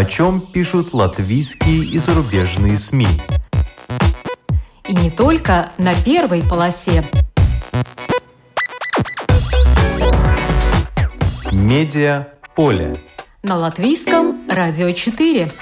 о чем пишут латвийские и зарубежные СМИ. И не только на первой полосе. Медиа поле. На латвийском радио 4.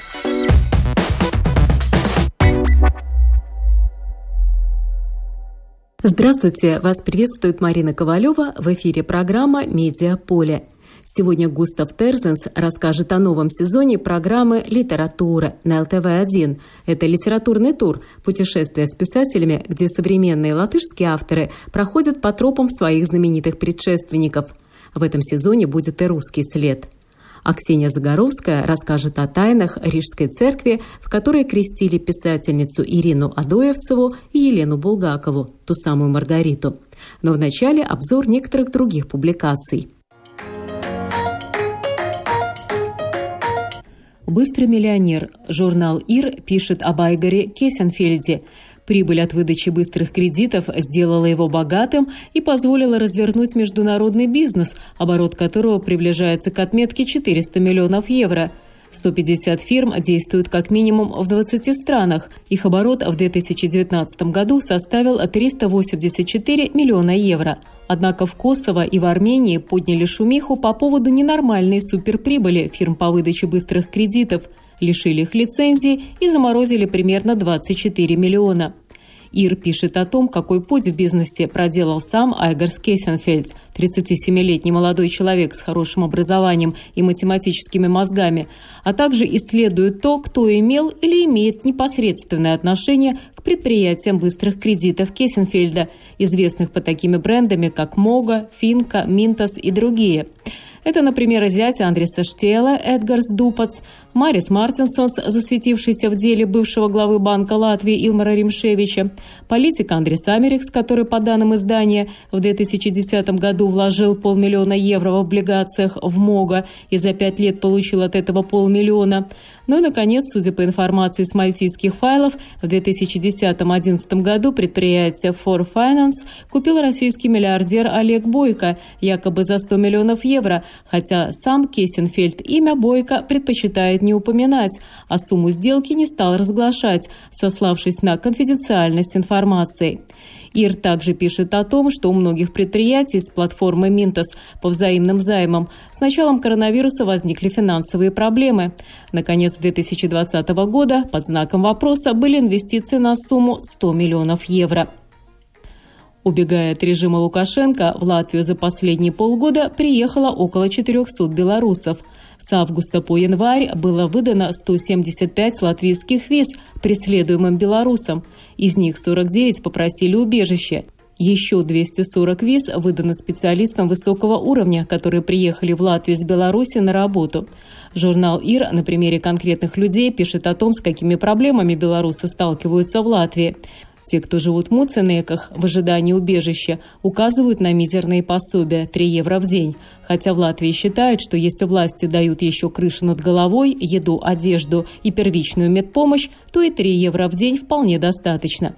Здравствуйте! Вас приветствует Марина Ковалева в эфире программа «Медиа поле». Сегодня Густав Терзенс расскажет о новом сезоне программы «Литература» на ЛТВ-1. Это литературный тур, путешествие с писателями, где современные латышские авторы проходят по тропам своих знаменитых предшественников. В этом сезоне будет и русский след – а Ксения Загоровская расскажет о тайнах Рижской церкви, в которой крестили писательницу Ирину Адоевцеву и Елену Булгакову, ту самую Маргариту. Но вначале обзор некоторых других публикаций. «Быстрый миллионер» журнал «Ир» пишет об Айгаре Кессенфельде – Прибыль от выдачи быстрых кредитов сделала его богатым и позволила развернуть международный бизнес, оборот которого приближается к отметке 400 миллионов евро. 150 фирм действуют как минимум в 20 странах. Их оборот в 2019 году составил 384 миллиона евро. Однако в Косово и в Армении подняли шумиху по поводу ненормальной суперприбыли фирм по выдаче быстрых кредитов – лишили их лицензии и заморозили примерно 24 миллиона. Ир пишет о том, какой путь в бизнесе проделал сам Айгерс Кейсенфельдс, 37-летний молодой человек с хорошим образованием и математическими мозгами, а также исследует то, кто имел или имеет непосредственное отношение к предприятиям быстрых кредитов Кейсенфельда, известных под такими брендами, как Мога, Финка, Минтас и другие – это, например, зять Андреса Штела, Эдгарс Дупац, Марис Мартинсонс, засветившийся в деле бывшего главы Банка Латвии Илмара Римшевича, политик Андрес Америкс, который, по данным издания, в 2010 году вложил полмиллиона евро в облигациях в МОГА и за пять лет получил от этого полмиллиона. Ну и, наконец, судя по информации с мальтийских файлов, в 2010-2011 году предприятие For Finance купил российский миллиардер Олег Бойко, якобы за 100 миллионов евро, хотя сам Кессенфельд имя Бойко предпочитает не упоминать, а сумму сделки не стал разглашать, сославшись на конфиденциальность информации. ИР также пишет о том, что у многих предприятий с платформы Минтос по взаимным займам с началом коронавируса возникли финансовые проблемы. Наконец 2020 года под знаком вопроса были инвестиции на сумму 100 миллионов евро. Убегая от режима Лукашенко, в Латвию за последние полгода приехало около 400 белорусов. С августа по январь было выдано 175 латвийских виз преследуемым белорусам. Из них 49 попросили убежище. Еще 240 виз выдано специалистам высокого уровня, которые приехали в Латвию из Беларуси на работу. Журнал ИР на примере конкретных людей пишет о том, с какими проблемами белорусы сталкиваются в Латвии. Те, кто живут в Муценеках в ожидании убежища, указывают на мизерные пособия – 3 евро в день. Хотя в Латвии считают, что если власти дают еще крышу над головой, еду, одежду и первичную медпомощь, то и 3 евро в день вполне достаточно.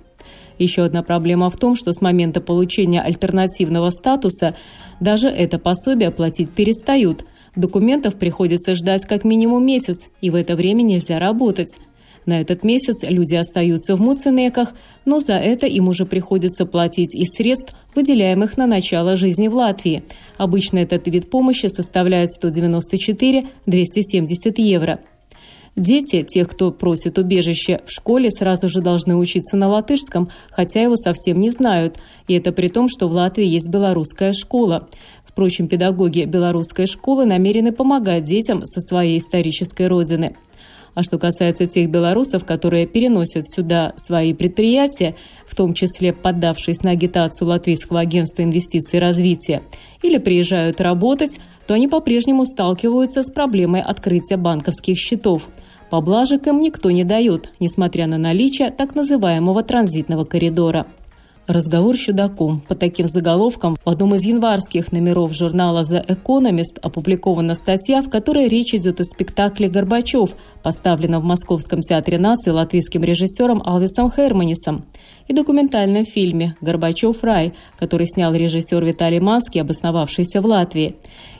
Еще одна проблема в том, что с момента получения альтернативного статуса даже это пособие платить перестают. Документов приходится ждать как минимум месяц, и в это время нельзя работать. На этот месяц люди остаются в Муценеках, но за это им уже приходится платить из средств, выделяемых на начало жизни в Латвии. Обычно этот вид помощи составляет 194-270 евро. Дети, тех, кто просит убежище в школе, сразу же должны учиться на латышском, хотя его совсем не знают. И это при том, что в Латвии есть белорусская школа. Впрочем, педагоги белорусской школы намерены помогать детям со своей исторической родины. А что касается тех белорусов, которые переносят сюда свои предприятия, в том числе поддавшись на агитацию Латвийского агентства инвестиций и развития, или приезжают работать, то они по-прежнему сталкиваются с проблемой открытия банковских счетов. Поблажек им никто не дает, несмотря на наличие так называемого транзитного коридора. Разговор с чудаком. По таким заголовкам в одном из январских номеров журнала The Economist опубликована статья, в которой речь идет о спектакле «Горбачев», поставленном в Московском театре нации латвийским режиссером Алвисом Херманисом. И документальном фильме «Горбачев рай», который снял режиссер Виталий Манский, обосновавшийся в Латвии.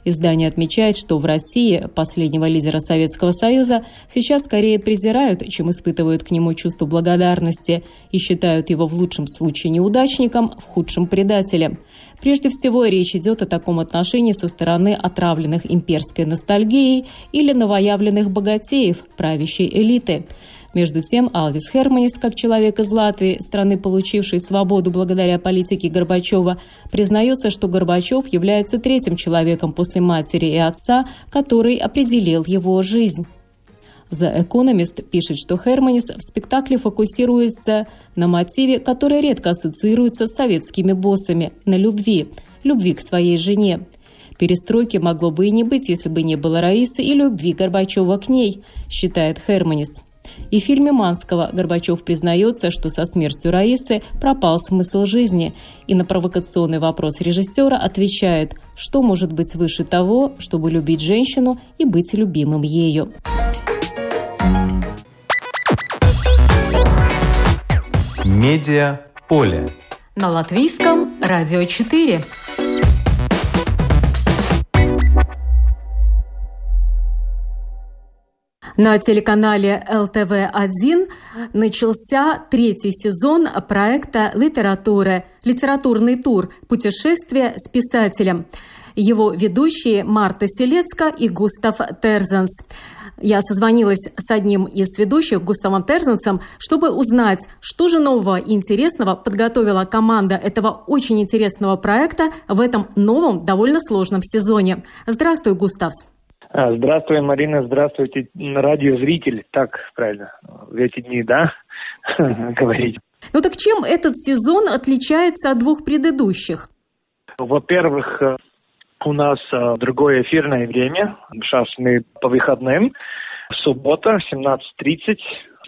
Издание отмечает, что в России последнего лидера Советского Союза сейчас скорее презирают, чем испытывают к нему чувство благодарности и считают его в лучшем случае неудачником, в худшем предателем. Прежде всего, речь идет о таком отношении со стороны отравленных имперской ностальгией или новоявленных богатеев, правящей элиты. Между тем, Алвис Херманис, как человек из Латвии, страны, получившей свободу благодаря политике Горбачева, признается, что Горбачев является третьим человеком после матери и отца, который определил его жизнь. The Economist пишет, что Херманис в спектакле фокусируется на мотиве, который редко ассоциируется с советскими боссами – на любви, любви к своей жене. Перестройки могло бы и не быть, если бы не было Раисы и любви Горбачева к ней, считает Херманис. И в фильме Манского Горбачев признается, что со смертью Раисы пропал смысл жизни, и на провокационный вопрос режиссера отвечает, что может быть выше того, чтобы любить женщину и быть любимым ею. Медиа поле. На латвийском радио 4. На телеканале ЛТВ-1 начался третий сезон проекта «Литература», литературный тур «Путешествие с писателем». Его ведущие Марта Селецка и Густав Терзенс. Я созвонилась с одним из ведущих, Густавом Терзенсом, чтобы узнать, что же нового и интересного подготовила команда этого очень интересного проекта в этом новом, довольно сложном сезоне. Здравствуй, Густав. А, здравствуй, Марина, здравствуйте, радиозритель. Так, правильно, в эти дни, да, говорить. Ну так чем этот сезон отличается от двух предыдущих? Во-первых, э, у нас э, другое эфирное время. Сейчас мы по выходным. Суббота, 17.30.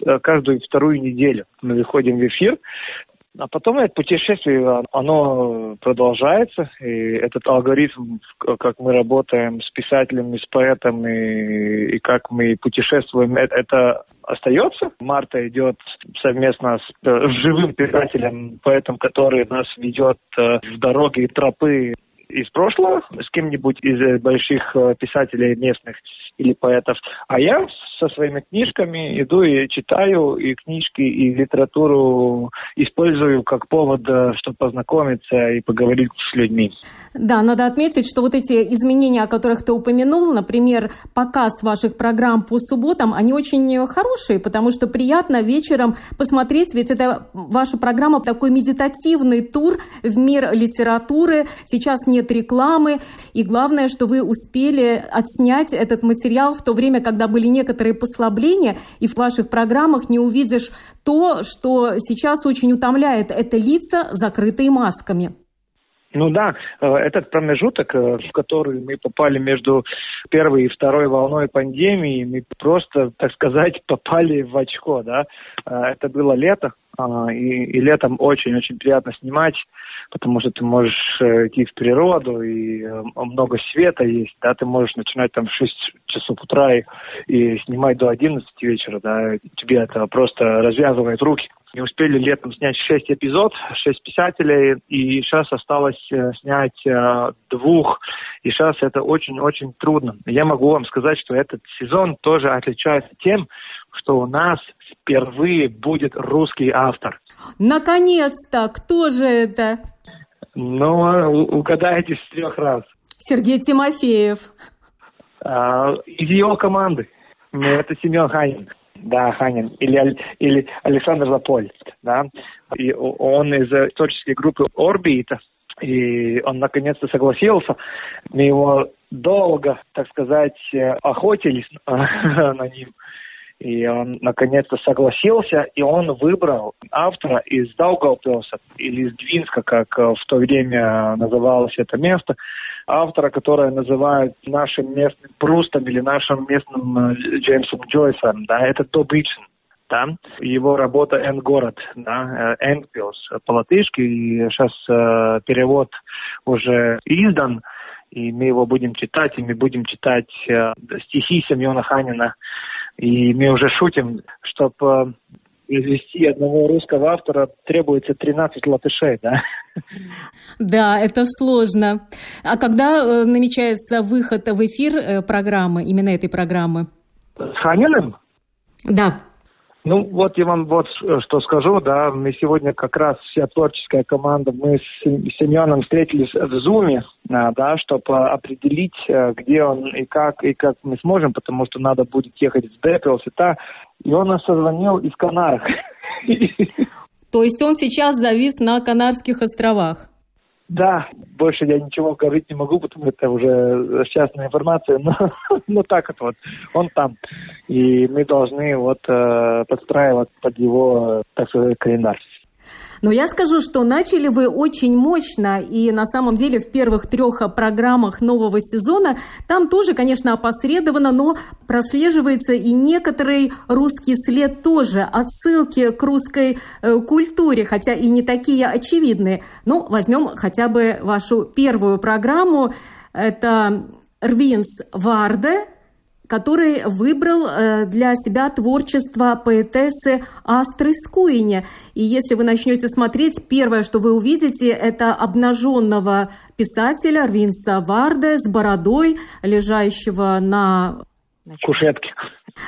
Э, каждую вторую неделю мы выходим в эфир. А потом это путешествие, оно продолжается, и этот алгоритм, как мы работаем с писателями, с поэтами, и как мы путешествуем, это, это остается. Марта идет совместно с, с живым писателем, поэтом, который нас ведет э, в дороге тропы из прошлого с кем-нибудь из э, больших э, писателей местных или поэтов, а я со своими книжками иду и читаю и книжки, и литературу использую как повод, э, чтобы познакомиться и поговорить с людьми. Да, надо отметить, что вот эти изменения, о которых ты упомянул, например, показ ваших программ по субботам, они очень хорошие, потому что приятно вечером посмотреть, ведь это ваша программа такой медитативный тур в мир литературы. Сейчас нет рекламы, и главное, что вы успели отснять этот материал в то время, когда были некоторые послабления, и в ваших программах не увидишь то, что сейчас очень утомляет, это лица, закрытые масками. Ну да, э, этот промежуток, э, в который мы попали между первой и второй волной пандемии, мы просто, так сказать, попали в очко, да. Э, это было лето, и, и летом очень-очень приятно снимать, потому что ты можешь идти в природу, и много света есть, да, ты можешь начинать там в 6 часов утра и, и снимать до 11 вечера, да, тебе это просто развязывает руки. Не успели летом снять шесть эпизод, шесть писателей, и сейчас осталось э, снять э, двух, и сейчас это очень-очень трудно. Я могу вам сказать, что этот сезон тоже отличается тем, что у нас впервые будет русский автор. Наконец-то! Кто же это? Ну, а, угадаете с трех раз. Сергей Тимофеев. А, из его команды. Это Семен Ханин да, Ханин, или, или Александр Запольц, да, и он из творческой группы «Орбита», и он наконец-то согласился. Мы его долго, так сказать, охотились на ним. И он наконец-то согласился, и он выбрал автора из Даугавпилса, или из Двинска, как в то время называлось это место, автора, которое называют нашим местным Прустом или нашим местным э, Джеймсом Джойсом, да, это Добичин. Да? Его работа «Энгород», да, э, «Энгпилс» по-латышски, и сейчас э, перевод уже издан, и мы его будем читать, и мы будем читать э, стихи Семена Ханина, и мы уже шутим, чтобы э, произвести одного русского автора требуется 13 латышей, да? Да, это сложно. А когда э, намечается выход в эфир э, программы, именно этой программы? С Ханиным? Да. Ну, вот я вам вот что скажу, да, мы сегодня как раз вся творческая команда, мы с Семеном встретились в Зуме, да, чтобы определить, э, где он и как, и как мы сможем, потому что надо будет ехать в Депелс и та, и он нас созвонил из Канарах. То есть он сейчас завис на Канарских островах? Да, больше я ничего говорить не могу, потому что это уже частная информация, но, но так вот, вот, он там. И мы должны вот э, подстраивать под его, так сказать, календарь. Но я скажу, что начали вы очень мощно, и на самом деле в первых трех программах нового сезона там тоже, конечно, опосредованно, но прослеживается и некоторый русский след тоже, отсылки к русской э, культуре, хотя и не такие очевидные. Ну, возьмем хотя бы вашу первую программу, это Рвинс Варде, который выбрал э, для себя творчество поэтессы Астры Скуине. И если вы начнете смотреть, первое, что вы увидите, это обнаженного писателя Рвинса Варде с бородой, лежащего на кушетке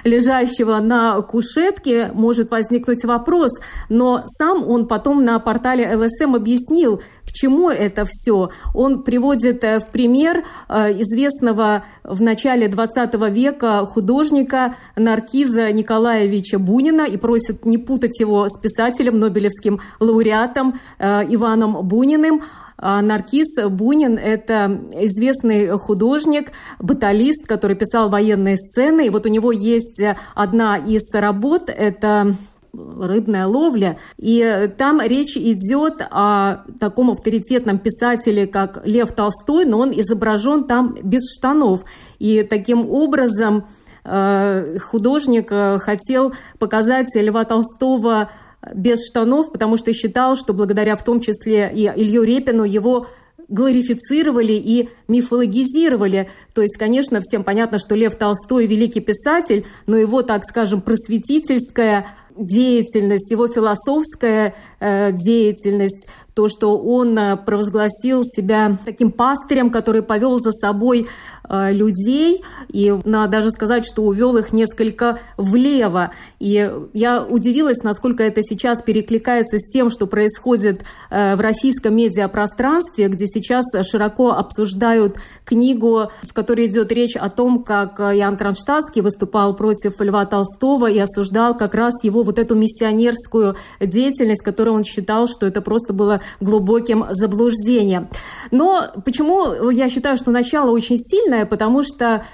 лежащего на кушетке, может возникнуть вопрос, но сам он потом на портале ЛСМ объяснил, к чему это все. Он приводит э, в пример э, известного в начале 20 века художника Наркиза Николаевича Бунина и просит не путать его с писателем, Нобелевским лауреатом э, Иваном Буниным. А Наркиз Бунин – это известный художник, баталист, который писал военные сцены. И вот у него есть одна из работ – это рыбная ловля. И там речь идет о таком авторитетном писателе, как Лев Толстой, но он изображен там без штанов. И таким образом э, художник э, хотел показать Льва Толстого без штанов, потому что считал, что благодаря в том числе и Илью Репину его глорифицировали и мифологизировали. То есть, конечно, всем понятно, что Лев Толстой великий писатель, но его, так скажем, просветительская деятельность, его философская э, деятельность то, что он э, провозгласил себя таким пастырем, который повел за собой людей, и надо даже сказать, что увел их несколько влево. И я удивилась, насколько это сейчас перекликается с тем, что происходит э, в российском медиапространстве, где сейчас широко обсуждают книгу, в которой идет речь о том, как Ян Кронштадтский выступал против Льва Толстого и осуждал как раз его вот эту миссионерскую деятельность, которую он считал, что это просто было глубоким заблуждением. Но почему я считаю, что начало очень сильное? Потому что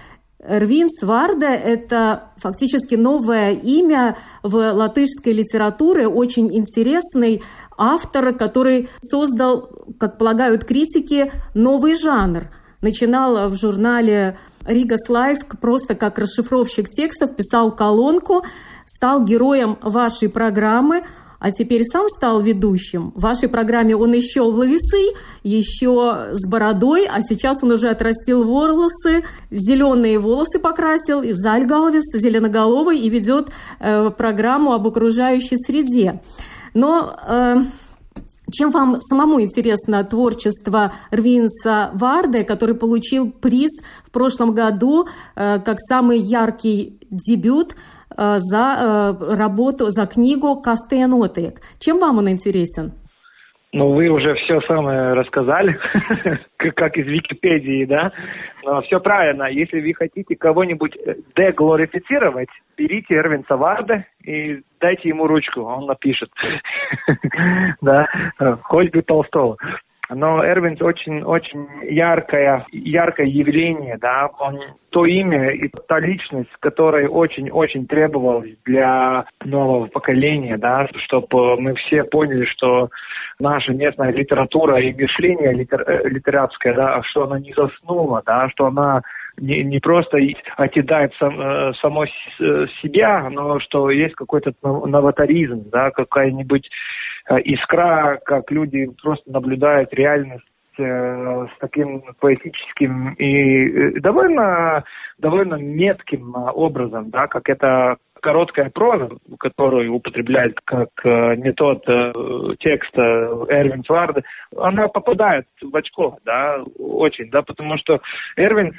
Рвин Сварда – это фактически новое имя в латышской литературе, очень интересный автор, который создал, как полагают критики, новый жанр. Начинал в журнале Рига Слайск просто как расшифровщик текстов, писал колонку, стал героем вашей программы – а теперь сам стал ведущим. В вашей программе он еще лысый, еще с бородой, а сейчас он уже отрастил волосы, зеленые волосы покрасил, и Зальгалвис зеленоголовый, и ведет э, программу об окружающей среде. Но э, чем вам самому интересно творчество Рвинца Варде, который получил приз в прошлом году э, как самый яркий дебют – за э, работу, за книгу «Кастеянотек». Чем вам он интересен? Ну, вы уже все самое рассказали, как из Википедии, да? Но все правильно. Если вы хотите кого-нибудь э, деглорифицировать, берите Эрвин Саварда и дайте ему ручку, он напишет. Да, хоть бы Толстого но Эрвинс очень-очень яркое, яркое явление, да, он то имя и та личность, которая очень-очень требовалась для нового поколения, да, чтобы мы все поняли, что наша местная литература и мышление литер, э, литератское, да, что она не заснула, да, что она не, не просто отъедает сам, э, само э, себя, но что есть какой-то новаторизм, да, какая-нибудь искра, как люди просто наблюдают реальность э, с таким поэтическим и э, довольно, довольно метким образом, да, как это короткая проза, которую употребляет как э, метод э, текста Эрвин Сварда, она попадает в очко, да, очень, да, потому что Эрвин,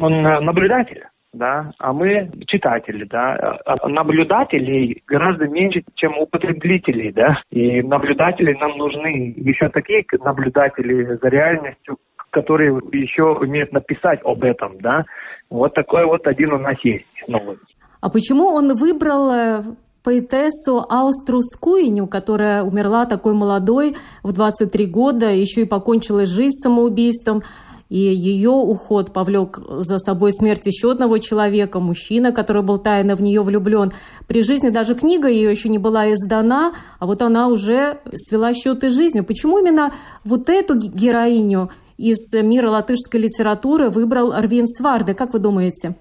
он наблюдатель да, а мы читатели, да. А наблюдателей гораздо меньше, чем употребителей, да. И наблюдатели нам нужны еще такие наблюдатели за реальностью, которые еще умеют написать об этом, да. Вот такой вот один у нас есть новый. А почему он выбрал э, поэтессу Аустру Скуиню, которая умерла такой молодой в 23 года, еще и покончила жизнь самоубийством? И ее уход повлек за собой смерть еще одного человека, мужчина, который был тайно в нее влюблен. При жизни даже книга ее еще не была издана, а вот она уже свела счеты жизнью. Почему именно вот эту героиню из мира латышской литературы выбрал Арвин Сварде? Как вы думаете?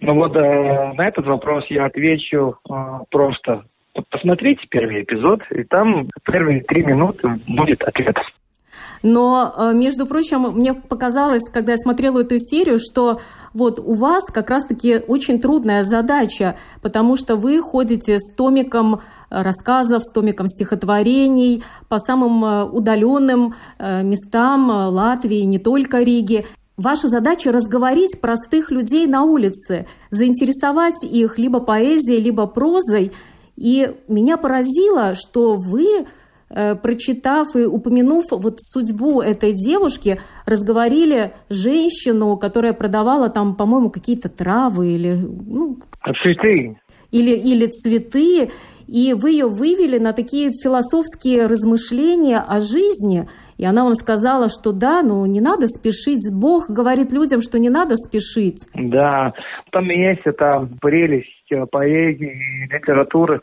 Ну вот э, на этот вопрос я отвечу э, просто. Посмотрите первый эпизод, и там первые три минуты будет ответ. Но, э, между прочим, мне показалось, когда я смотрела эту серию, что вот у вас как раз-таки очень трудная задача, потому что вы ходите с томиком э, рассказов, с томиком стихотворений по самым э, удаленным местам Латвии, не только Риги. Ваша задача разговорить простых людей на улице, заинтересовать их либо поэзией, либо прозой. И меня поразило, что вы прочитав и упомянув вот судьбу этой девушки, разговорили женщину, которая продавала там, по-моему, какие-то травы или... Ну, цветы. Или, или цветы, и вы ее вывели на такие философские размышления о жизни, и она вам сказала, что да, ну не надо спешить. Бог говорит людям, что не надо спешить. Да, там есть эта прелесть э, поэзии литературы,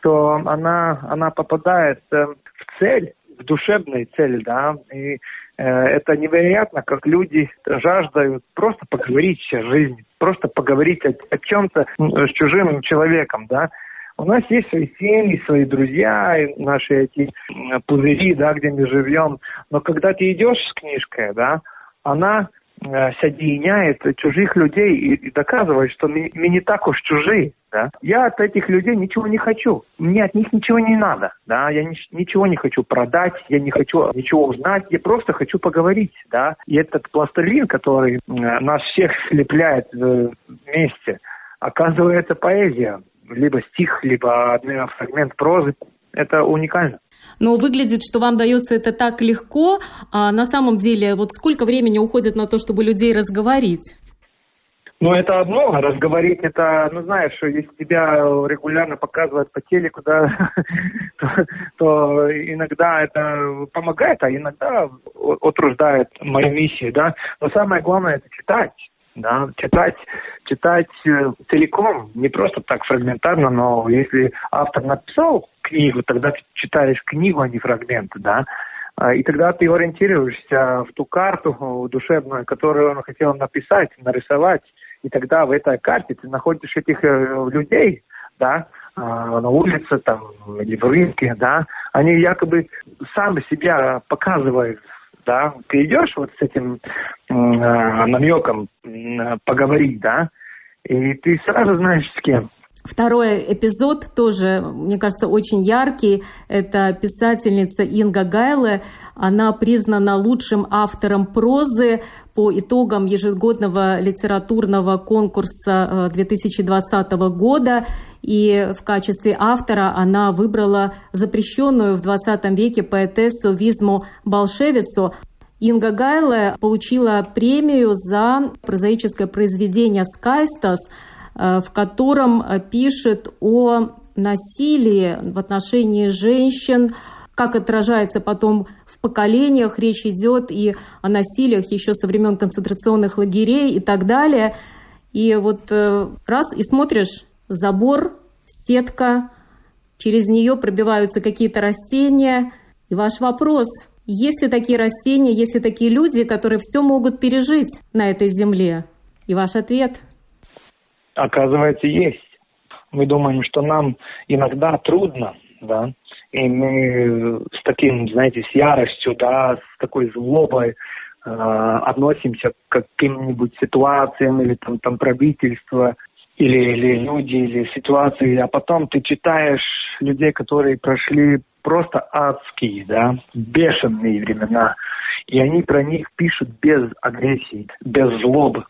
что она, она попадает э, в цель, в душевную цель, да, и э, это невероятно, как люди жаждают просто поговорить о жизни, просто поговорить о, о чем-то с чужим человеком, да. У нас есть свои семьи, свои друзья, наши эти пузыри, да, где мы живем. Но когда ты идешь с книжкой, да, она соединяет чужих людей и, доказывает, что мы, не так уж чужие. Да? Я от этих людей ничего не хочу. Мне от них ничего не надо. Да? Я ни, ничего не хочу продать, я не хочу ничего узнать, я просто хочу поговорить. Да? И этот пластилин, который э, нас всех слепляет вместе, оказывается поэзия. Либо стих, либо фрагмент прозы. Это уникально. Но выглядит, что вам дается это так легко, а на самом деле вот сколько времени уходит на то, чтобы людей разговорить? Ну, это одно, разговорить это, ну, знаешь, если тебя регулярно показывают по телеку, да, то, то иногда это помогает, а иногда утруждает мою миссию, да. Но самое главное это читать, да, читать, читать э, целиком, не просто так фрагментарно, но если автор написал книгу, тогда ты читаешь книгу, а не фрагменты, да. А, и тогда ты ориентируешься в ту карту душевную, которую он хотел написать, нарисовать. И тогда в этой карте ты находишь этих э, людей, да, а, на улице там или в рынке, да, они якобы сами себя показывают, да, ты идешь вот с этим э, намеком э, поговорить, да, и ты сразу знаешь с кем. Второй эпизод тоже, мне кажется, очень яркий. Это писательница Инга Гайле. Она признана лучшим автором прозы по итогам ежегодного литературного конкурса 2020 э, года. И в качестве автора она выбрала запрещенную в 20 веке поэтессу Визму Болшевицу. Инга Гайле получила премию за прозаическое произведение «Скайстас», Э, в котором пишет о насилии в отношении женщин, как отражается потом в поколениях, речь идет и о насилиях еще со времен концентрационных лагерей и так далее. И вот э, раз и смотришь, забор, сетка, через нее пробиваются какие-то растения. И ваш вопрос, есть ли такие растения, есть ли такие люди, которые все могут пережить на этой земле? И ваш ответ – оказывается, есть. Мы думаем, что нам иногда трудно, да, и мы с таким, знаете, с яростью, да, с такой злобой э, относимся к каким-нибудь ситуациям или там, там правительства. Или, или люди, или ситуации, а потом ты читаешь людей, которые прошли просто адские, да, бешеные времена, и они про них пишут без агрессии, без злобы,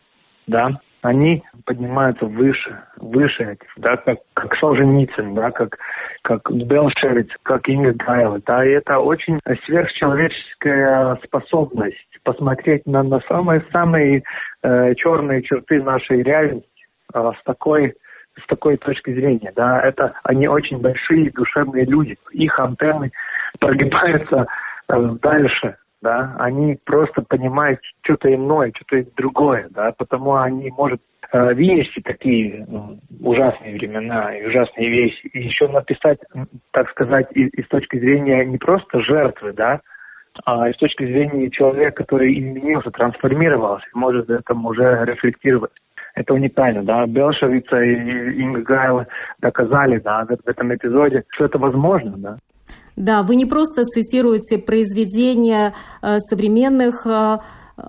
да, они поднимаются выше, выше этих, да, как, как Солженицын, да, как, как Белшевиц, как Инга Гайло, да, и это очень сверхчеловеческая способность посмотреть на, на самые-самые э, черные черты нашей реальности с такой с такой точки зрения, да, это они очень большие душевные люди, их антенны прогибаются э, дальше, да, они просто понимают что-то иное, что-то другое, да, потому они, может, э, вынести такие ужасные времена и ужасные вещи, и еще написать, так сказать, из, из точки зрения не просто жертвы, да, а с точки зрения человека, который изменился, трансформировался, может этом уже рефлектировать. Это уникально, да. Белшевица и Инга доказали, да, в этом эпизоде, что это возможно, да. Да, вы не просто цитируете произведения э, современных э,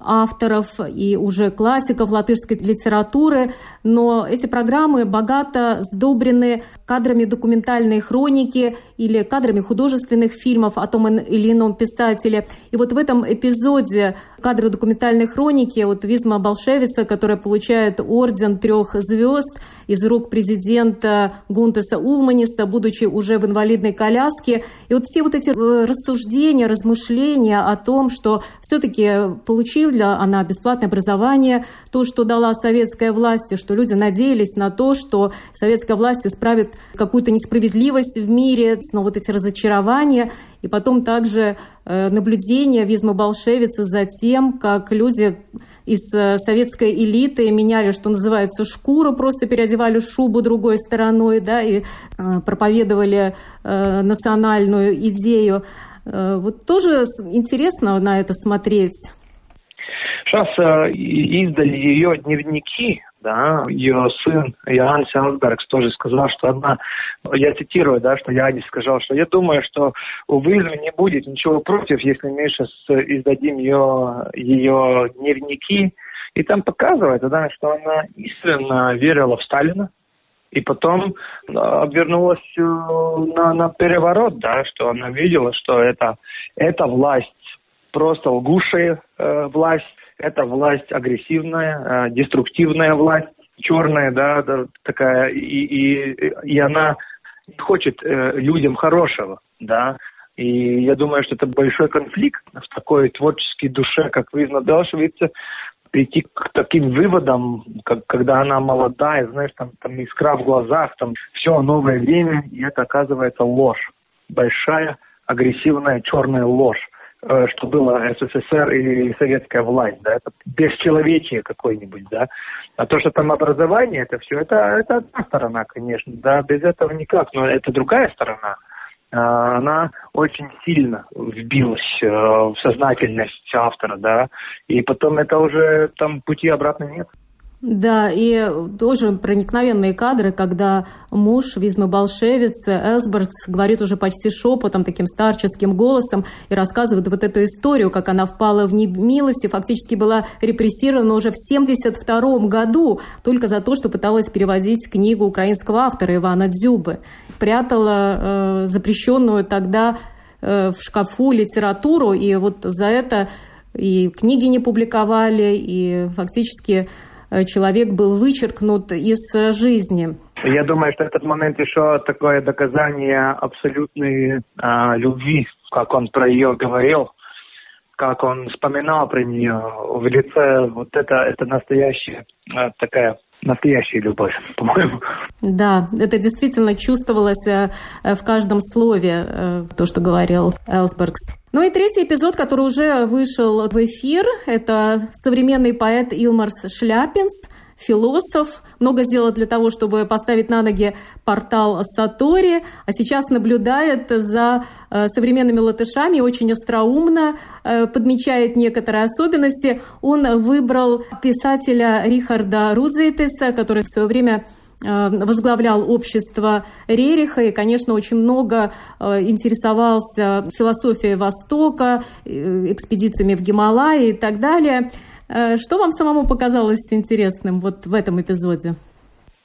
авторов и уже классиков латышской литературы, но эти программы богато сдобрены кадрами документальной хроники или кадрами художественных фильмов о том или ином писателе. И вот в этом эпизоде кадры документальной хроники вот Визма Болшевица, которая получает орден трех звезд из рук президента Гунтеса Улманиса, будучи уже в инвалидной коляске. И вот все вот эти э, рассуждения, размышления о том, что все-таки получила она бесплатное образование, то, что дала советская власть, что люди надеялись на то, что советская власть исправит какую-то несправедливость в мире, но вот эти разочарования, и потом также э, наблюдение Визма Болшевица за тем, как люди из э, советской элиты меняли, что называется, шкуру, просто переодевали шубу другой стороной, да, и э, проповедовали национальную идею. Вот тоже интересно на это смотреть. Сейчас издали ее дневники да, ее сын Иоанн Селсбергс тоже сказал, что одна, я цитирую, да, что Янис сказал, что я думаю, что у Вильмы не будет ничего против, если мы сейчас издадим ее, ее дневники, и там показывается, да, что она искренне верила в Сталина, и потом обвернулась э, на, на переворот, да, что она видела, что это, это власть, просто лгущая э, власть, это власть агрессивная, э, деструктивная власть, черная, да, такая, и, и, и она хочет э, людям хорошего, да, и я думаю, что это большой конфликт в такой творческой душе, как Визна Белшевица, прийти к таким выводам, как, когда она молодая, знаешь, там, там искра в глазах, там все новое время, и это оказывается ложь. Большая, агрессивная, черная ложь. Э, что было СССР и советская власть, да, это бесчеловечие какое-нибудь, да. А то, что там образование, это все, это, это одна сторона, конечно, да, без этого никак, но это другая сторона. А, она очень сильно вбилась э, в сознательность автора, да, и потом это уже там пути обратно нет. Да, и тоже проникновенные кадры, когда муж Визмы Болшевицы, Элсбергс, говорит уже почти шепотом, таким старческим голосом, и рассказывает вот эту историю, как она впала в немилость и фактически была репрессирована уже в 1972 году только за то, что пыталась переводить книгу украинского автора Ивана Дзюбы. Прятала э, запрещенную тогда э, в шкафу литературу, и вот за это и книги не публиковали, и фактически человек был вычеркнут из э, жизни. Я думаю, что этот момент еще такое доказание абсолютной э, любви, как он про ее говорил, как он вспоминал про нее в лице. Вот это, это настоящая э, такая настоящая любовь, по-моему. Да, это действительно чувствовалось э, в каждом слове, э, то, что говорил Элсбергс. Ну и третий эпизод, который уже вышел в эфир, это современный поэт Илмарс Шляпинс – философ, много сделал для того, чтобы поставить на ноги портал Сатори, а сейчас наблюдает за э, современными латышами, очень остроумно э, подмечает некоторые особенности. Он выбрал писателя Рихарда Рузейтеса, который в свое время э, возглавлял общество Рериха и, конечно, очень много интересовался философией Востока, экспедициями в Гималайи и так далее. Э, что вам самому показалось интересным вот в этом эпизоде?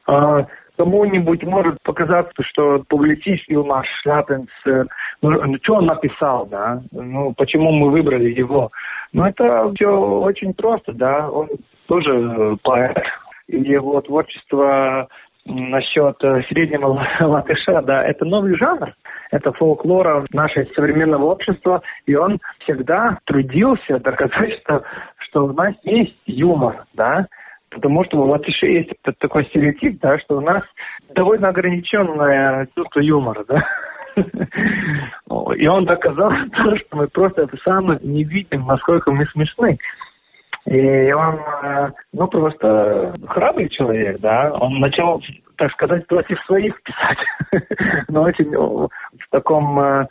А, кому-нибудь может показаться, что публицист Илмар Шляпенс, э, ну, ну, что он написал, да, ну, почему мы выбрали его. Ну, это все очень просто, да, он тоже поэт, и его творчество насчет э, среднего латыша, да, это новый жанр, это фолклора нашего современного общества, и он всегда трудился доказать, что, что у нас есть юмор, да, Потому что у латыши есть такой стереотип, да, что у нас довольно ограниченное чувство юмора, да. И он доказал, что мы просто сами не видим, насколько мы смешны. И он, э, ну, просто храбрый человек, да. Он начал, так сказать, против своих писать. Но очень в таком э,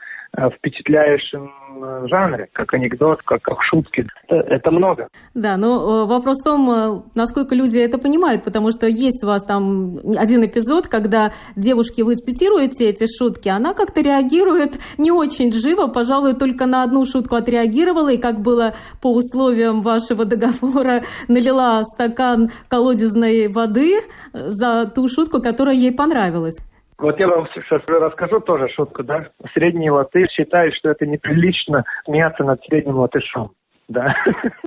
впечатляющем э, жанре, как анекдот, как, как шутки. Это, это много. Да, но э, вопрос в том, э, насколько люди это понимают, потому что есть у вас там один эпизод, когда девушке вы цитируете эти шутки, она как-то реагирует не очень живо, пожалуй, только на одну шутку отреагировала, и как было по условиям вашего договора, налила стакан колодезной воды за ту шутку, которая ей понравилась. Вот я вам сейчас расскажу тоже шутку, да. Средний латыш считает, что это неприлично смеяться над средним латышом. Да.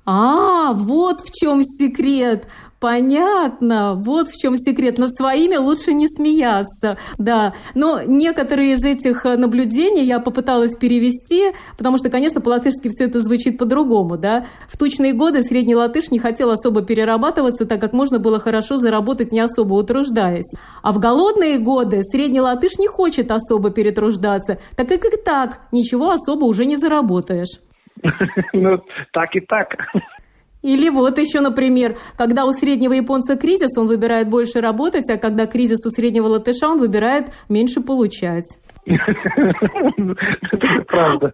А, вот в чем секрет. Понятно, вот в чем секрет. Над своими лучше не смеяться, да. Но некоторые из этих э, наблюдений я попыталась перевести, потому что, конечно, по-латышски все это звучит по-другому, да. В тучные годы средний латыш не хотел особо перерабатываться, так как можно было хорошо заработать, не особо утруждаясь. А в голодные годы средний латыш не хочет особо перетруждаться, так как и так ничего особо уже не заработаешь. Ну, так и так. Или вот еще, например, когда у среднего японца кризис, он выбирает больше работать, а когда кризис у среднего латыша, он выбирает меньше получать. Правда.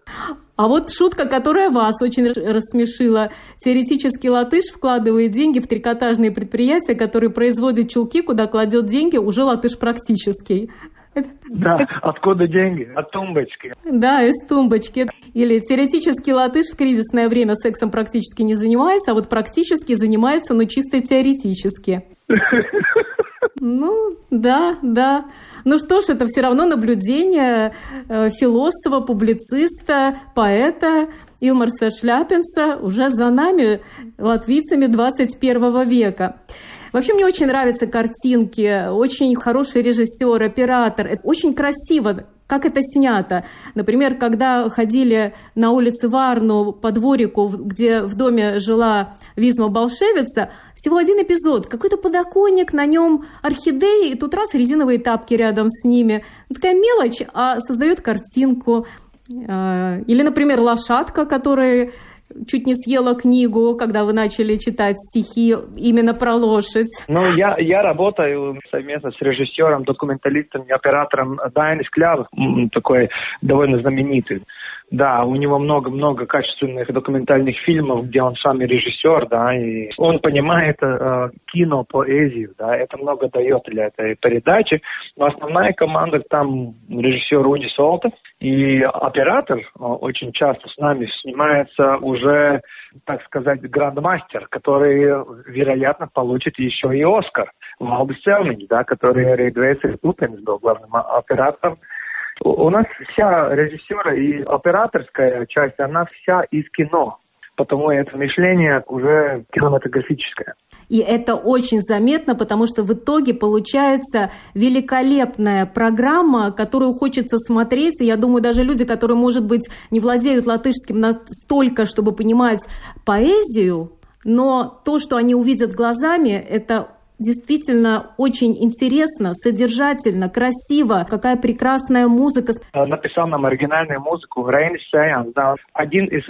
А вот шутка, которая вас очень рассмешила. Теоретически латыш вкладывает деньги в трикотажные предприятия, которые производят чулки, куда кладет деньги уже латыш практический. Да, откуда деньги? От тумбочки. Да, из тумбочки. Или теоретически латыш в кризисное время сексом практически не занимается, а вот практически занимается, но чисто теоретически. Ну, да, да. Ну что ж, это все равно наблюдение э, философа, публициста, поэта Илмарса Шляпинса уже за нами, латвийцами 21 века. Вообще мне очень нравятся картинки, очень хороший режиссер, оператор. Это очень красиво, как это снято. Например, когда ходили на улице Варну по дворику, где в доме жила Визма Болшевица, всего один эпизод. Какой-то подоконник, на нем орхидеи, и тут раз резиновые тапки рядом с ними. Такая мелочь, а создает картинку. А, или, например, лошадка, которая чуть не съела книгу, когда вы начали читать стихи именно про лошадь? Ну, я, я работаю совместно с режиссером, документалистом и оператором Дайнис Клявых, такой довольно знаменитый. Да, у него много-много качественных документальных фильмов, где он сам режиссер, да, и он понимает э, кино, поэзию, да, это много дает для этой передачи. Но основная команда там режиссер Руди Солтов и оператор э, очень часто с нами снимается уже, так сказать, грандмастер, который, вероятно, получит еще и Оскар. Валдис Целминьш, да, который Dvēseļu putenis был главным оператором у нас вся режиссера и операторская часть, она вся из кино. Потому это мышление уже кинематографическое. И это очень заметно, потому что в итоге получается великолепная программа, которую хочется смотреть. Я думаю, даже люди, которые, может быть, не владеют латышским настолько, чтобы понимать поэзию, но то, что они увидят глазами, это действительно очень интересно, содержательно, красиво. Какая прекрасная музыка. Написал нам оригинальную музыку Рейн Сеян, да. Один из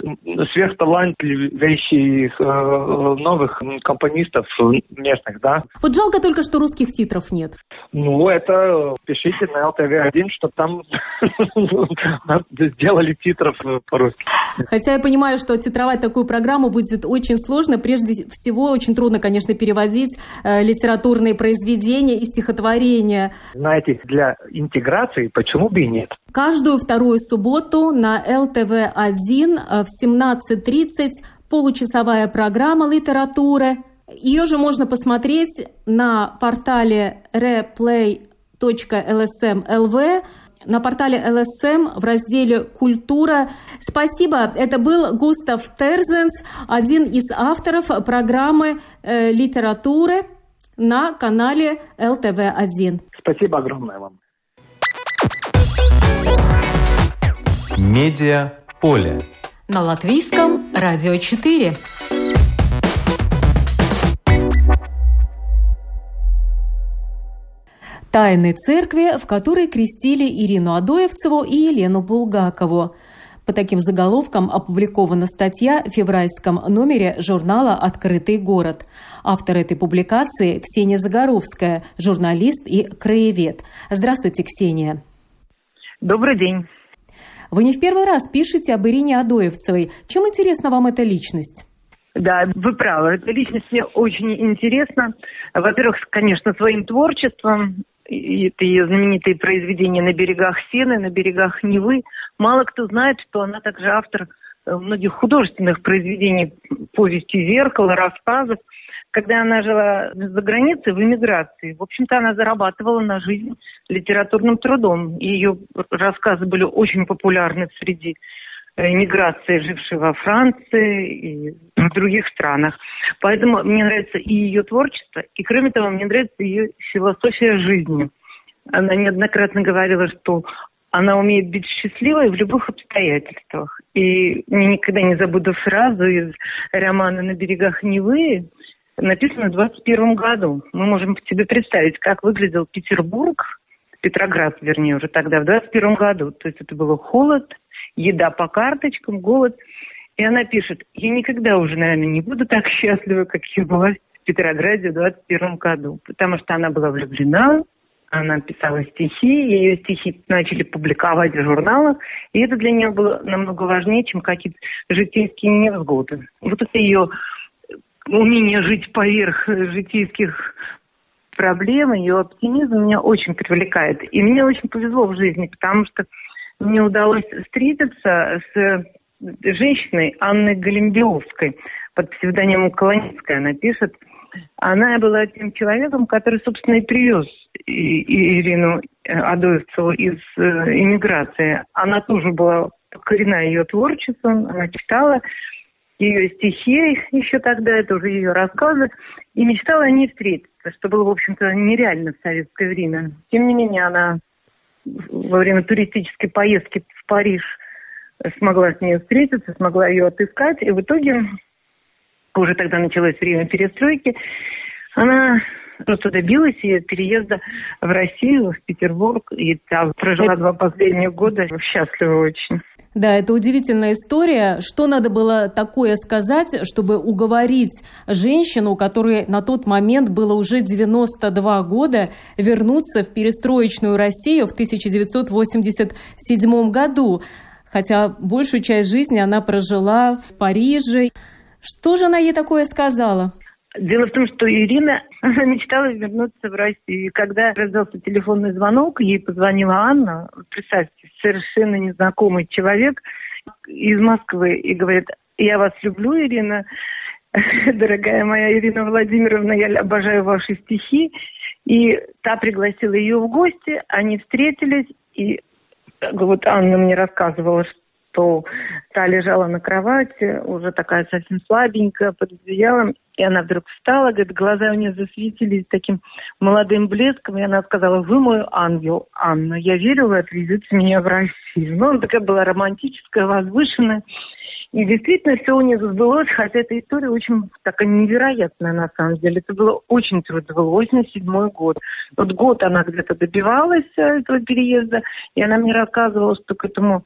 сверхталантливейших э, новых компонистов местных, да. Вот жалко только, что русских титров нет. Ну, это пишите на ЛТВ-1, чтобы там сделали титров по-русски. Хотя я понимаю, что титровать такую программу будет очень сложно. Прежде всего, очень трудно, конечно, переводить э, литературные произведения и стихотворения. Знаете, для интеграции почему бы и нет? Каждую вторую субботу на ЛТВ-1 в 17.30 получасовая программа литературы Ее же можно посмотреть на портале replay.lsm.lv, на портале LSM в разделе «Культура». Спасибо. Это был Густав Терзенс, один из авторов программы э, литературы на канале ЛТВ-1. Спасибо огромное вам. Медиа поле. На латвийском радио 4. Тайны церкви, в которой крестили Ирину Адоевцеву и Елену Булгакову. По таким заголовкам опубликована статья в февральском номере журнала «Открытый город». Автор этой публикации – Ксения Загоровская, журналист и краевед. Здравствуйте, Ксения. Добрый день. Вы не в первый раз пишете об Ирине Адоевцевой. Чем интересна вам эта личность? Да, вы правы. Эта личность мне очень интересна. Во-первых, конечно, своим творчеством. Это ее знаменитые произведения «На берегах Сены», «На берегах Невы». Мало кто знает, что она также автор э, многих художественных произведений, повести «Зеркало», рассказов – когда она жила за границей, в эмиграции, в общем-то, она зарабатывала на жизнь литературным трудом. Ее рассказы были очень популярны среди эмиграции, жившей во Франции и в других странах. Поэтому мне нравится и ее творчество, и кроме того, мне нравится ее философия жизни. Она неоднократно говорила, что она умеет быть счастливой в любых обстоятельствах. И мне никогда не забуду фразу из романа «На берегах Невы», написано в 21 году. Мы можем себе представить, как выглядел Петербург, Петроград, вернее, уже тогда, в 21 году. То есть это было холод, еда по карточкам, голод. И она пишет, я никогда уже, наверное, не буду так счастлива, как я была в Петрограде в 21 году. Потому что она была влюблена, она писала стихи, ее стихи начали публиковать в журналах, и это для нее было намного важнее, чем какие-то житейские невзгоды. Вот это ее умение жить поверх житейских проблем, ее оптимизм меня очень привлекает. И мне очень повезло в жизни, потому что мне удалось встретиться с женщиной Анной Галимбиовской под псевдонимом Колоницкая. Она пишет, она была тем человеком, который, собственно, и привез Ирину Адоевцеву из э, иммиграции. Она тоже была покорена ее творчеством, она читала ее стихи еще тогда, это уже ее рассказы, и мечтала о ней встретиться, что было, в общем-то, нереально в советское время. Тем не менее, она во время туристической поездки в Париж смогла с ней встретиться, смогла ее отыскать, и в итоге, уже тогда началось время перестройки, она просто добилась ее переезда в Россию, в Петербург, и там прожила два последних года счастлива очень. Да, это удивительная история. Что надо было такое сказать, чтобы уговорить женщину, которой на тот момент было уже 92 года, вернуться в перестроечную Россию в 1987 году? Хотя большую часть жизни она прожила в Париже. Что же она ей такое сказала? Дело в том, что Ирина мечтала вернуться в Россию. И когда раздался телефонный звонок, ей позвонила Анна, представьте, совершенно незнакомый человек из Москвы, и говорит, я вас люблю, Ирина, дорогая моя Ирина Владимировна, я обожаю ваши стихи. И та пригласила ее в гости, они встретились, и вот Анна мне рассказывала, что та лежала на кровати, уже такая совсем слабенькая, под одеялом, и она вдруг встала, говорит, глаза у нее засветились таким молодым блеском, и она сказала, вы мой ангел, Анна, я верю, вы отвезете меня в Россию. Ну, она такая была романтическая, возвышенная. И действительно все у нее сбылось, хотя эта история очень такая невероятная на самом деле. Это было очень трудно, был 87 год. Вот год она где-то добивалась этого переезда, и она мне рассказывала, что к этому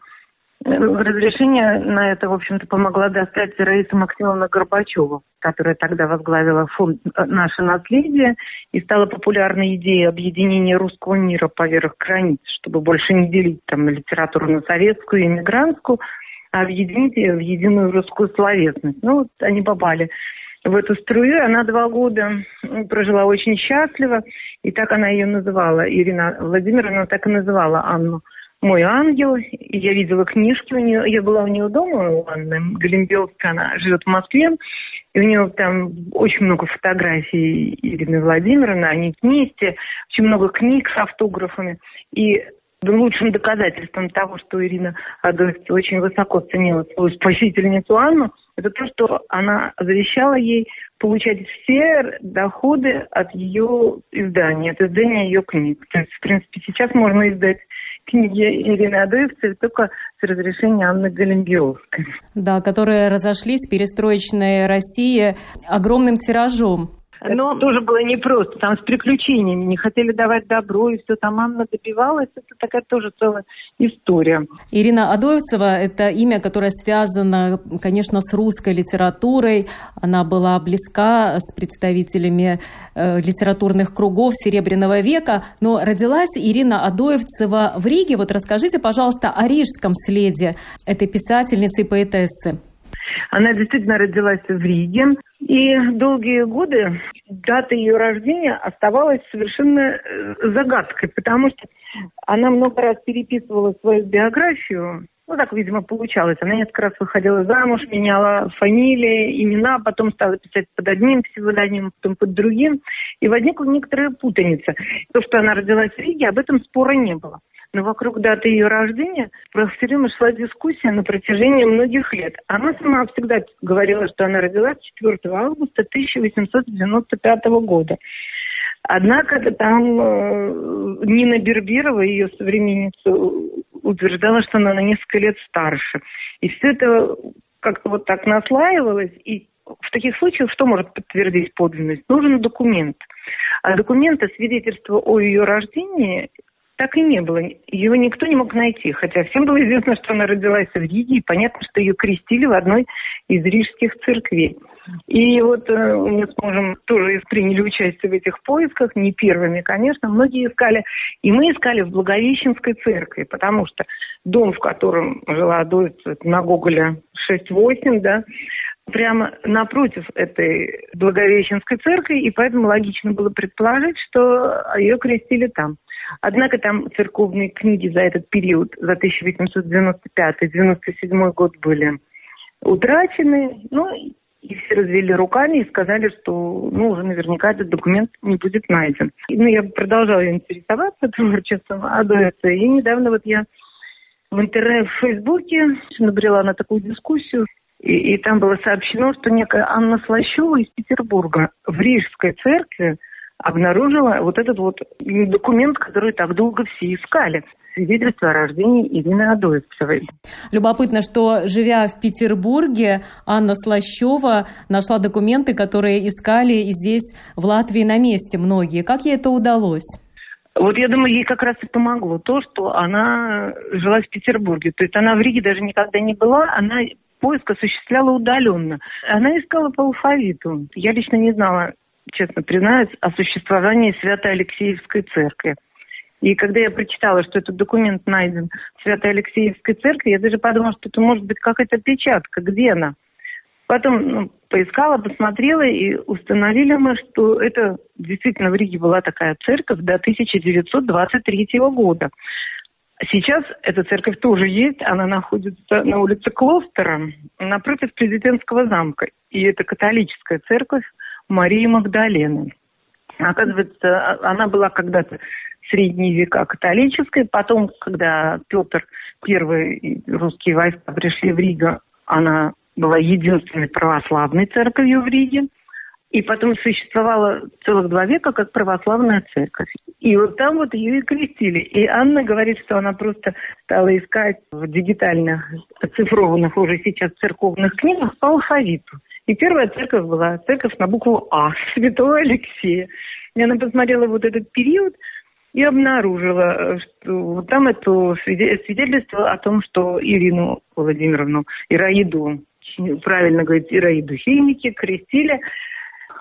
Разрешение на это, в общем-то, помогла достать Раиса Максимовна Горбачева, которая тогда возглавила фонд э, «Наше наследие» и стала популярной идеей объединения русского мира поверх границ, чтобы больше не делить там литературу на советскую и иммигрантскую, а объединить ее в единую русскую словесность. Ну, вот они попали в эту струю. Она два года прожила очень счастливо, и так она ее называла, Ирина Владимировна так и называла Анну мой ангел. Я видела книжки у нее. Я была у нее дома, у Анны Галимбелской, она живет в Москве. И у нее там очень много фотографий Ирины Владимировны, они вместе, очень много книг с автографами. И лучшим доказательством того, что Ирина Адольфовна очень высоко ценила свою спасительницу Анну, это то, что она завещала ей получать все доходы от ее издания, от издания ее книг. То есть, в принципе, сейчас можно издать книги Ирины Адоевцевой только с разрешения Анны Галимбиовской. Да, которые разошлись в перестроечной России огромным тиражом. Но тоже было непросто, там с приключениями, не хотели давать добро, и все там Анна добивалась, это такая тоже целая история. Ирина Адоевцева – это имя, которое связано, конечно, с русской литературой. Она была близка с представителями э, литературных кругов Серебряного века, но родилась Ирина Адоевцева в Риге. Вот расскажите, пожалуйста, о рижском следе этой писательницы и поэтессы. Она действительно родилась в Риге. И долгие годы дата ее рождения оставалась совершенно э, загадкой, потому что она много раз переписывала свою биографию. Ну, так, видимо, получалось. Она несколько раз выходила замуж, меняла фамилии, имена, потом стала писать под одним псевдонимом, потом под другим. И возникла некоторая путаница. То, что она родилась в Риге, об этом спора не было но вокруг даты ее рождения все время шла дискуссия на протяжении многих лет. Она сама всегда говорила, что она родилась 4 августа 1895 года. Однако там э, Нина Берберова, ее современница, утверждала, что она на несколько лет старше. И все это как-то вот так наслаивалось. И в таких случаях что может подтвердить подлинность? Нужен документ. А документа, свидетельство о ее рождении, так и не было. Ее никто не мог найти, хотя всем было известно, что она родилась в Риге, и понятно, что ее крестили в одной из рижских церквей. И вот э, мы с мужем тоже приняли участие в этих поисках, не первыми, конечно, многие искали. И мы искали в Благовещенской церкви, потому что дом, в котором жила Адольф, на Гоголя 6-8, да, прямо напротив этой Благовещенской церкви, и поэтому логично было предположить, что ее крестили там. Однако там церковные книги за этот период, за 1895-97 год были утрачены. Ну, и все развели руками и сказали, что ну, уже наверняка этот документ не будет найден. Ну, я продолжала интересоваться творчеством Адуэта. И недавно вот я в интернете, в Фейсбуке набрела на такую дискуссию. И, и там было сообщено, что некая Анна Слащева из Петербурга в Рижской церкви обнаружила вот этот вот документ, который так долго все искали свидетельство о рождении Ирины Адоевцевой. Любопытно, что, живя в Петербурге, Анна Слащева нашла документы, которые искали и здесь, в Латвии, на месте многие. Как ей это удалось? Вот я думаю, ей как раз и помогло то, что она жила в Петербурге. То есть она в Риге даже никогда не была, она поиск осуществляла удаленно. Она искала по алфавиту. Я лично не знала, честно признаюсь, о существовании Свято-Алексеевской церкви. И когда я прочитала, что этот документ найден в Свято-Алексеевской церкви, я даже подумала, что это может быть какая-то печатка. Где она? Потом ну, поискала, посмотрела, и установили мы, что это действительно в Риге была такая церковь до 1923 года. Сейчас эта церковь тоже есть, она находится на улице Клостера, напротив президентского замка. И это католическая церковь, Марии Магдалены. Оказывается, она была когда-то в средние века католической, потом, когда Петр I русские войска пришли в Ригу, она была единственной православной церковью в Риге. И потом существовала целых два века как православная церковь. И вот там вот ее и крестили. И Анна говорит, что она просто стала искать в дигитальных, оцифрованных уже сейчас церковных книгах по алфавиту. И первая церковь была церковь на букву А, Святого Алексея. И она посмотрела вот этот период и обнаружила, что там это свидетельство о том, что Ирину Владимировну, Ираиду, правильно говорить, Ираиду химики, крестили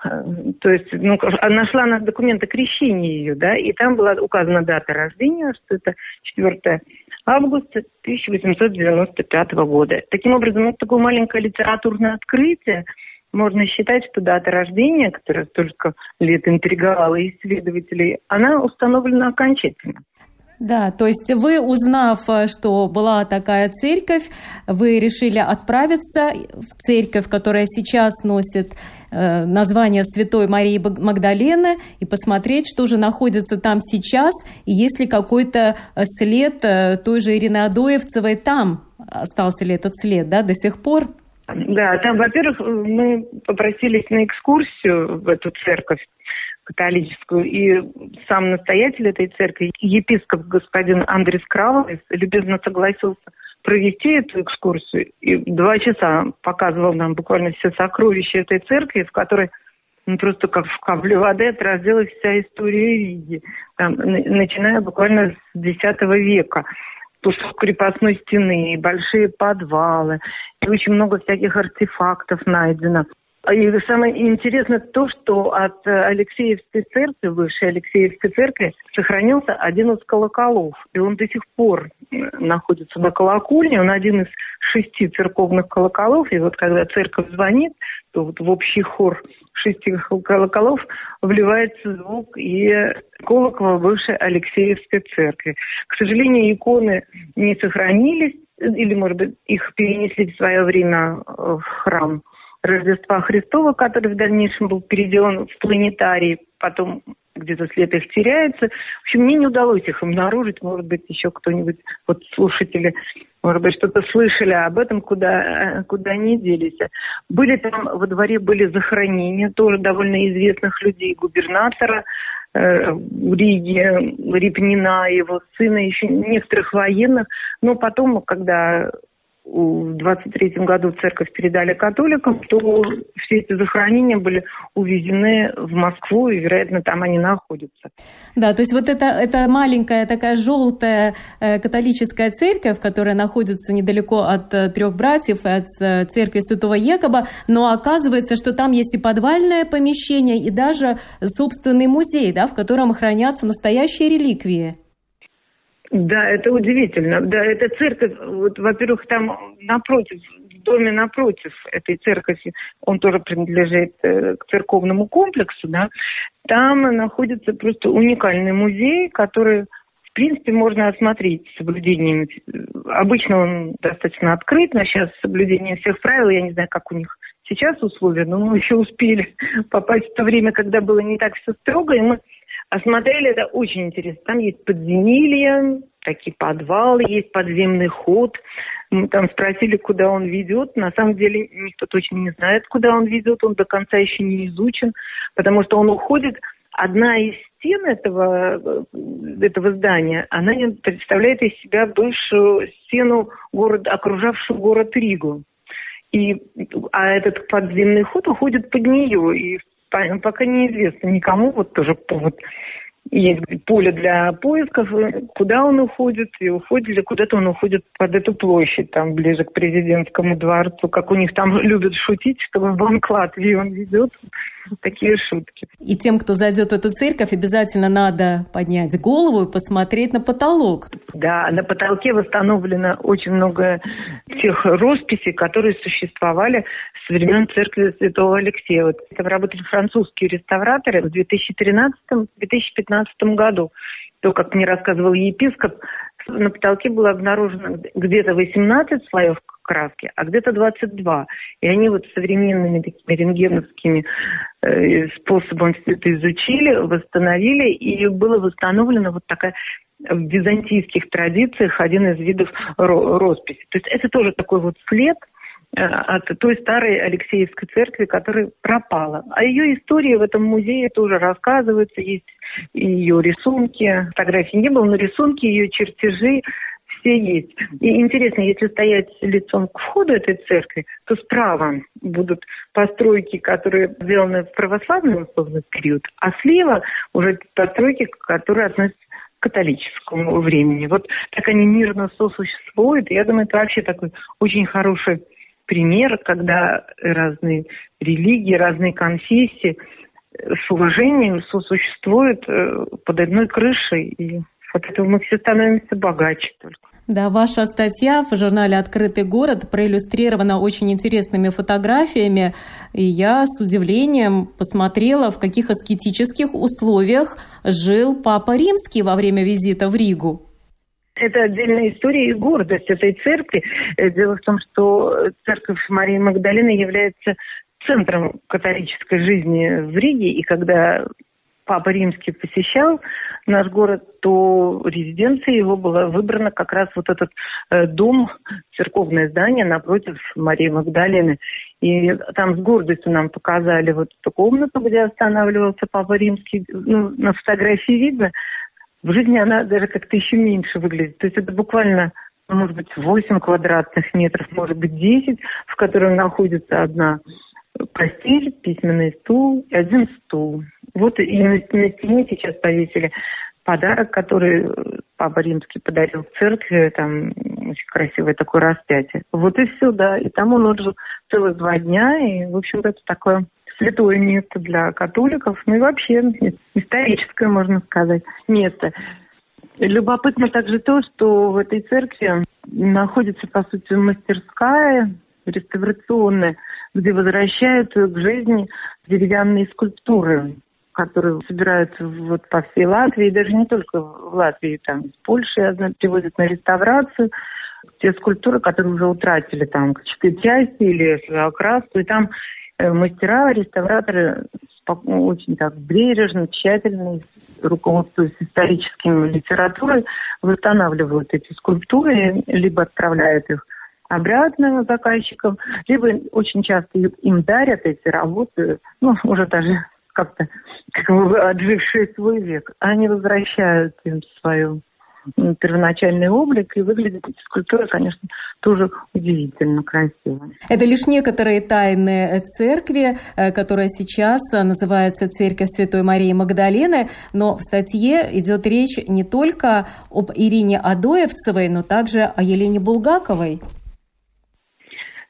то есть, ну, нашла на документы крещения ее, да, и там была указана дата рождения, что это 4 августа 1895 года. Таким образом, это такое маленькое литературное открытие. Можно считать, что дата рождения, которая столько лет интриговала исследователей, она установлена окончательно. Да, то есть вы, узнав, что была такая церковь, вы решили отправиться в церковь, которая сейчас носит э, название Святой Марии Магдалены, и посмотреть, что же находится там сейчас, и есть ли какой-то след э, той же Ирины Адоевцевой там, остался ли этот след, да, до сих пор? Да, там, во-первых, мы попросились на экскурсию в эту церковь католическую, и сам настоятель этой церкви, епископ господин Андрей Кравовец, любезно согласился провести эту экскурсию. И два часа показывал нам буквально все сокровища этой церкви, в которой ну, просто как в капле воды отразилась вся история Риги, там, начиная буквально с X века кусок крепостной стены, большие подвалы, и очень много всяких артефактов найдено. И самое интересное то, что от Алексеевской церкви, высшей Алексеевской церкви, сохранился один из колоколов. И он до сих пор э, находится на колокольне. Он один из шести церковных колоколов. И вот когда церковь звонит, то вот в общий хор шести колоколов вливается звук и колокола бывшей Алексеевской церкви. К сожалению, иконы не сохранились, или, может быть, их перенесли в свое время в храм Рождества Христова, который в дальнейшем был переделан в планетарий, потом где-то след их теряется. В общем, мне не удалось их обнаружить. Может быть, еще кто-нибудь, вот слушатели, может быть, что-то слышали об этом, куда, куда они делись. Были там, во дворе были захоронения тоже довольно известных людей, губернатора э, Риги, Репнина, его сына, еще некоторых военных. Но потом, когда в 23 году церковь передали католикам, то все эти захоронения были увезены в Москву, и, вероятно, там они находятся. Да, то есть вот это, это маленькая такая желтая э, католическая церковь, которая находится недалеко от э, трех братьев от э, церкви Святого Якоба, но оказывается, что там есть и подвальное помещение, и даже собственный музей, да, в котором хранятся настоящие реликвии. Да, это удивительно. Да, это церковь, вот, во-первых, там напротив, в доме напротив этой церкви, он тоже принадлежит э, к церковному комплексу, да, там находится просто уникальный музей, который в принципе, можно осмотреть с соблюдением. Обычно он достаточно открыт, но сейчас с соблюдением всех правил, я не знаю, как у них сейчас условия, но мы еще успели попасть в то время, когда было не так все строго, и мы Осмотрели это очень интересно. Там есть подземелья, такие подвалы, есть подземный ход. Мы там спросили, куда он ведет. На самом деле никто точно не знает, куда он ведет. Он до конца еще не изучен, потому что он уходит. Одна из стен этого, этого здания, она представляет из себя бывшую стену города, окружавшую город Ригу. И, а этот подземный ход уходит под нее. И пока неизвестно никому, вот тоже повод есть поле для поисков, куда он уходит, и уходит ли куда-то он уходит под эту площадь, там ближе к президентскому дворцу, как у них там любят шутить, что в Банк Латвии он ведет такие шутки. И тем, кто зайдет в эту церковь, обязательно надо поднять голову и посмотреть на потолок. Да, на потолке восстановлено очень много тех росписей, которые существовали с времен церкви Святого Алексея. Вот это работали французские реставраторы в 2013-2015 году. То, как мне рассказывал епископ, на потолке было обнаружено где-то 18 слоев краски, а где-то 22. И они вот современными такими рентгеновскими э, способом все это изучили, восстановили, и было восстановлено вот такая в византийских традициях один из видов росписи. То есть это тоже такой вот след от той старой Алексеевской церкви, которая пропала. А ее история в этом музее тоже рассказывается, есть ее рисунки, фотографий не было, но рисунки, ее чертежи, все есть. И интересно, если стоять лицом к входу этой церкви, то справа будут постройки, которые сделаны в православный условный период, а слева уже постройки, которые относятся к католическому времени. Вот так они мирно сосуществуют. Я думаю, это вообще такой очень хороший пример, когда разные религии, разные конфессии с уважением сосуществуют э, под одной крышей. И от этого мы все становимся богаче только. Да, ваша статья в журнале «Открытый город» проиллюстрирована очень интересными фотографиями, и я с удивлением посмотрела, в каких аскетических условиях жил Папа Римский во время визита в Ригу. Это отдельная история и гордость этой церкви. Э, дело в том, что церковь Марии Магдалины является центром католической жизни в Риге, и когда Папа Римский посещал наш город, то резиденция его была выбрана как раз вот этот э, дом, церковное здание напротив Марии Магдалины. И там с гордостью нам показали вот эту комнату, где останавливался Папа Римский. Ну, на фотографии видно, в жизни она даже как-то еще меньше выглядит. То есть это буквально может быть 8 квадратных метров, может быть 10, в котором находится одна постель, письменный стул и один стул. Вот и на, на стене сейчас повесили подарок, который Папа Римский подарил церкви, там очень красивое такое распятие. Вот и все, да. И там он отжил целых два дня, и, в общем-то, это такое святое место для католиков, ну и вообще историческое, можно сказать, место. Любопытно также то, что в этой церкви находится, по сути, мастерская реставрационная, где возвращают к жизни деревянные скульптуры, которые собираются вот по всей Латвии, даже не только в Латвии, там из Польши привозят на реставрацию те скульптуры, которые уже утратили там части или окраску, и там мастера, реставраторы очень так бережно, тщательно, руководствуясь историческими литературой, восстанавливают эти скульптуры, либо отправляют их обратно заказчикам, либо очень часто им дарят эти работы, ну, уже даже как-то как бы отжившие свой век, они возвращают им свою первоначальный облик, и выглядит эта скульптура, конечно, тоже удивительно красиво. Это лишь некоторые тайны церкви, э, которая сейчас называется Церковь Святой Марии Магдалины, но в статье идет речь не только об Ирине Адоевцевой, но также о Елене Булгаковой.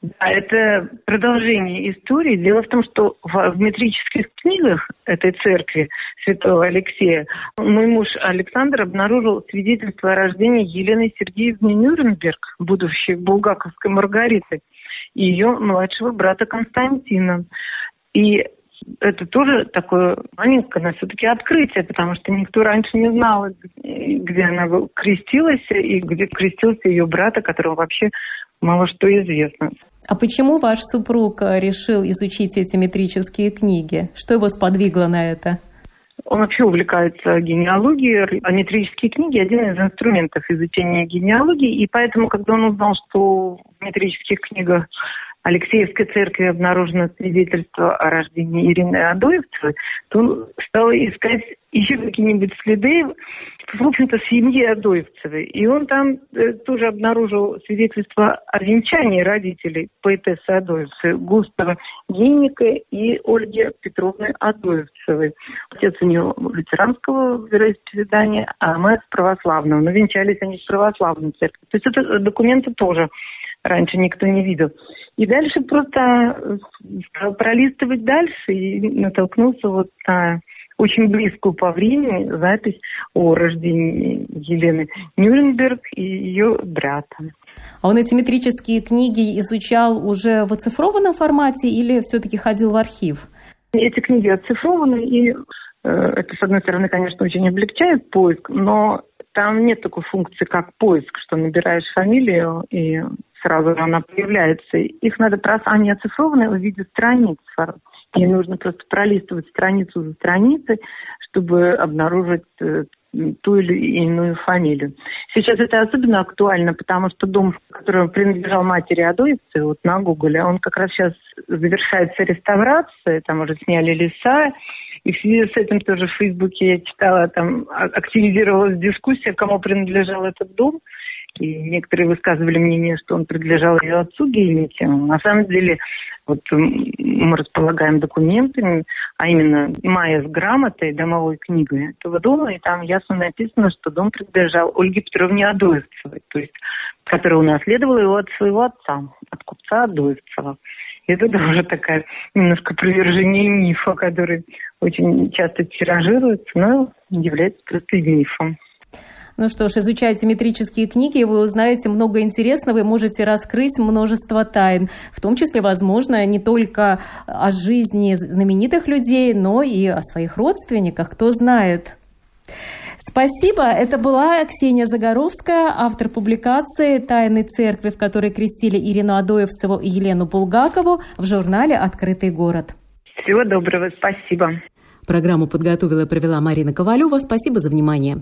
Да, это продолжение истории. Дело в том, что в, в метрических книгах этой церкви святого Алексея мой муж Александр обнаружил свидетельство о рождении Елены Сергеевны Нюрнберг, будущей булгаковской Маргариты, и ее младшего брата Константина. И это тоже такое маленькое, но все-таки открытие, потому что никто раньше не знал, где она крестилась и где крестился ее брата, которого вообще мало что известно. А почему ваш супруг э, решил изучить эти метрические книги? Что его сподвигло на это? Он вообще увлекается генеалогией, а метрические книги – один из инструментов изучения генеалогии, и поэтому, когда он узнал, что в метрических книгах Алексеевской церкви обнаружено свидетельство о рождении Ирины Адоевцевой, то он стал искать еще какие-нибудь следы, в общем-то, семьи Адоевцевой. И он там э, тоже обнаружил свидетельство о венчании родителей поэтессы Адоевцевой, Густава Генника и Ольги Петровны Адоевцевой. Отец у нее лютеранского вероисповедания, а мать православного. Но венчались они в православной церкви. То есть это документы тоже раньше никто не видел. И дальше просто стал пролистывать дальше и натолкнулся вот на очень близкую по времени запись о рождении Елены Нюрнберг и ее брата. А он эти метрические книги изучал уже в оцифрованном формате или все-таки ходил в архив? Эти книги оцифрованы, и э, это, с одной стороны, конечно, очень облегчает поиск, но там нет такой функции, как поиск, что набираешь фамилию и сразу она появляется. Их надо просто, они оцифрованы в виде страниц. И нужно просто пролистывать страницу за страницей, чтобы обнаружить э, ту или иную фамилию. Сейчас это особенно актуально, потому что дом, который принадлежал матери Адоевцы, вот на Гугле, он как раз сейчас завершается реставрация, там уже сняли леса, и в связи с этим тоже в Фейсбуке я читала, там активизировалась дискуссия, кому принадлежал этот дом. И некоторые высказывали мнение, что он принадлежал ее отцу Геймите. На самом деле, вот мы располагаем документами, а именно Майя с грамотой, домовой книгой этого дома, и там ясно написано, что дом принадлежал Ольге Петровне Адоевцевой, то есть, которая унаследовала его от своего отца, от купца Адоевцева. Это тоже такая немножко привержение мифа, который очень часто тиражируется, но является просто мифом. Ну что ж, изучайте метрические книги, вы узнаете много интересного и можете раскрыть множество тайн, в том числе, возможно, не только о жизни знаменитых людей, но и о своих родственниках, кто знает. Спасибо. Это была Ксения Загоровская, автор публикации «Тайны церкви», в которой крестили Ирину Адоевцеву и Елену Булгакову в журнале «Открытый город». Всего доброго. Спасибо. Программу подготовила и провела Марина Ковалева. Спасибо за внимание.